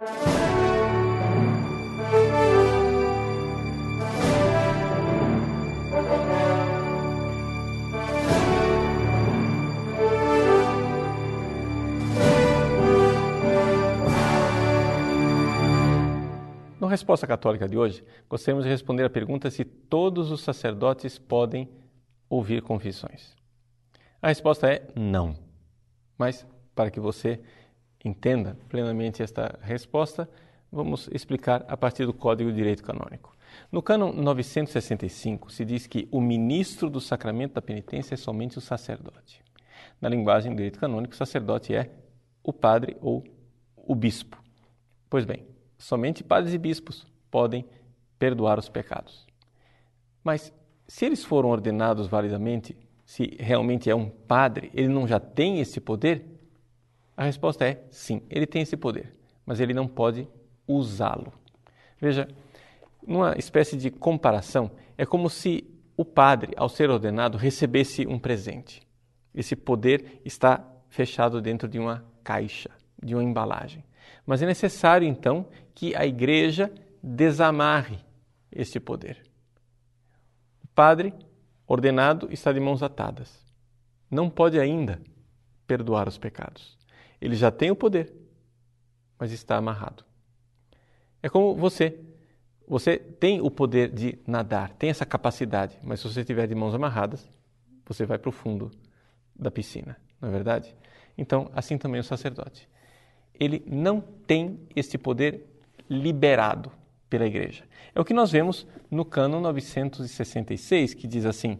Na Resposta Católica de hoje, gostaríamos de responder a pergunta se todos os sacerdotes podem ouvir confissões. A resposta é não. Mas, para que você entenda plenamente esta resposta, vamos explicar a partir do Código de Direito Canônico. No cânon 965 se diz que o ministro do sacramento da penitência é somente o sacerdote. Na linguagem do direito canônico, o sacerdote é o padre ou o bispo. Pois bem, somente padres e bispos podem perdoar os pecados. Mas se eles foram ordenados validamente, se realmente é um padre, ele não já tem esse poder? A resposta é sim, ele tem esse poder, mas ele não pode usá-lo. Veja, numa espécie de comparação, é como se o padre, ao ser ordenado, recebesse um presente. Esse poder está fechado dentro de uma caixa, de uma embalagem. Mas é necessário, então, que a igreja desamarre este poder. O padre ordenado está de mãos atadas. Não pode ainda perdoar os pecados. Ele já tem o poder, mas está amarrado. É como você. Você tem o poder de nadar, tem essa capacidade, mas se você estiver de mãos amarradas, você vai para o fundo da piscina, não é verdade? Então, assim também o sacerdote ele não tem este poder liberado pela Igreja. É o que nós vemos no Cano 966, que diz assim: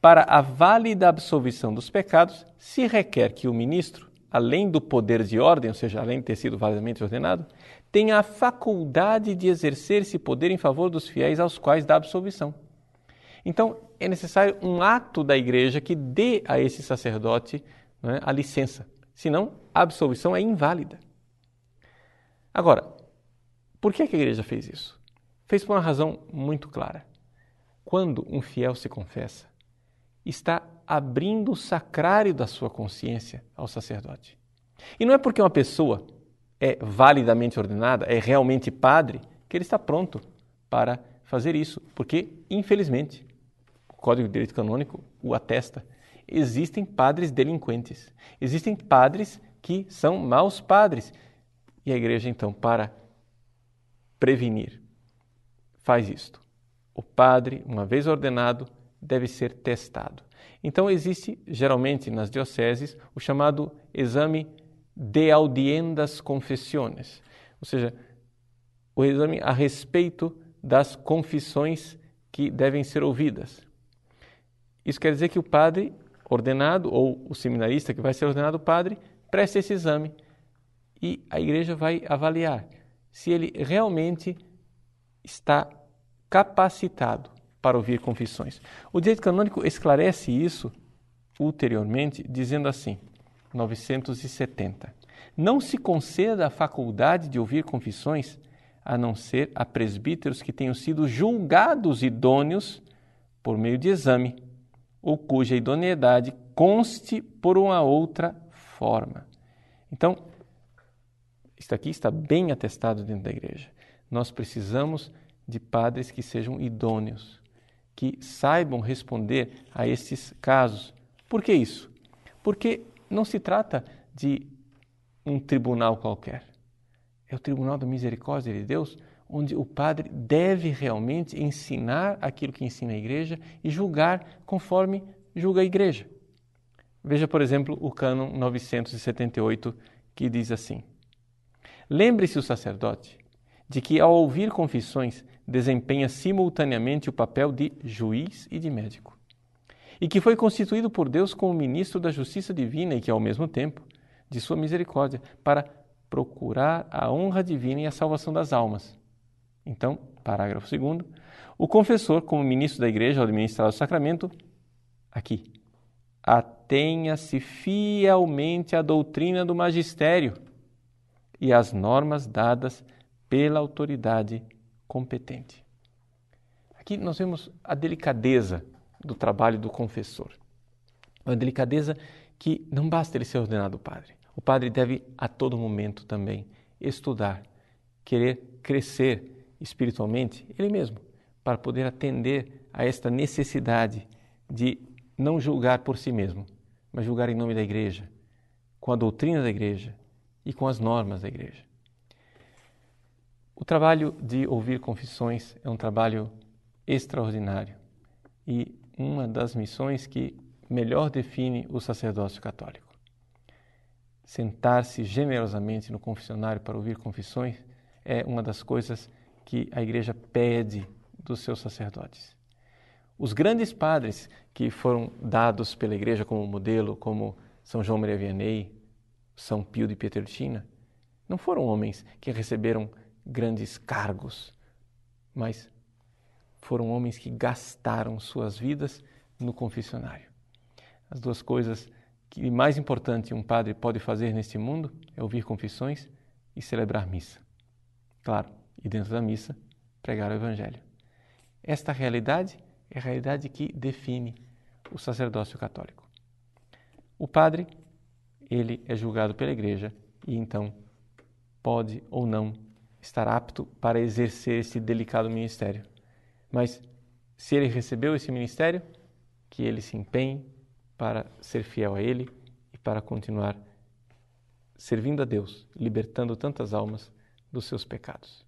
Para a válida absolvição dos pecados, se requer que o ministro, além do poder de ordem, ou seja, além de ter sido validamente ordenado, tenha a faculdade de exercer esse poder em favor dos fiéis aos quais dá absolvição. Então, é necessário um ato da igreja que dê a esse sacerdote é, a licença. Senão, a absolvição é inválida. Agora, por que a igreja fez isso? Fez por uma razão muito clara. Quando um fiel se confessa, está abrindo o sacrário da sua consciência ao sacerdote. E não é porque uma pessoa é validamente ordenada, é realmente padre, que ele está pronto para fazer isso, porque, infelizmente, o Código de Direito Canônico o atesta. Existem padres delinquentes, existem padres que são maus padres, e a igreja, então, para prevenir, faz isto. O padre, uma vez ordenado, deve ser testado. Então, existe geralmente nas dioceses o chamado exame de audiendas confessiones, ou seja, o exame a respeito das confissões que devem ser ouvidas. Isso quer dizer que o padre ordenado ou o seminarista que vai ser ordenado padre preste esse exame e a igreja vai avaliar se ele realmente está capacitado para ouvir confissões. O direito canônico esclarece isso ulteriormente, dizendo assim, 970. Não se conceda a faculdade de ouvir confissões a não ser a presbíteros que tenham sido julgados idôneos por meio de exame, ou cuja idoneidade conste por uma outra forma. Então, isso aqui está bem atestado dentro da igreja. Nós precisamos de padres que sejam idôneos, que saibam responder a esses casos. Por que isso? Porque não se trata de um tribunal qualquer. É o tribunal da misericórdia de Deus, onde o padre deve realmente ensinar aquilo que ensina a igreja e julgar conforme julga a igreja. Veja, por exemplo, o cânon 978, que diz assim: Lembre-se o sacerdote de que, ao ouvir confissões, desempenha simultaneamente o papel de juiz e de médico, e que foi constituído por Deus como ministro da justiça divina e que, ao mesmo tempo, de sua misericórdia, para procurar a honra divina e a salvação das almas. Então, parágrafo 2. O confessor, como ministro da igreja ao administrar o sacramento, aqui, atenha-se fielmente à doutrina do magistério e as normas dadas pela autoridade competente. Aqui nós vemos a delicadeza do trabalho do confessor. Uma delicadeza que não basta ele ser ordenado padre. O padre deve a todo momento também estudar querer crescer espiritualmente, ele mesmo, para poder atender a esta necessidade de não julgar por si mesmo, mas julgar em nome da igreja, com a doutrina da igreja e com as normas da igreja. O trabalho de ouvir confissões é um trabalho extraordinário e uma das missões que melhor define o sacerdócio católico. Sentar-se generosamente no confessionário para ouvir confissões é uma das coisas que a igreja pede dos seus sacerdotes. Os grandes padres que foram dados pela igreja como modelo, como São João Maria Vianney, São Pio de Pietrelcina, não foram homens que receberam grandes cargos, mas foram homens que gastaram suas vidas no confessionário. As duas coisas que mais importante um padre pode fazer neste mundo é ouvir confissões e celebrar missa. Claro, e dentro da missa, pregar o evangelho. Esta realidade é a realidade que define o sacerdócio católico. O padre, ele é julgado pela igreja e então pode ou não estar apto para exercer esse delicado ministério. Mas se ele recebeu esse ministério, que ele se empenhe para ser fiel a ele e para continuar servindo a Deus, libertando tantas almas dos seus pecados.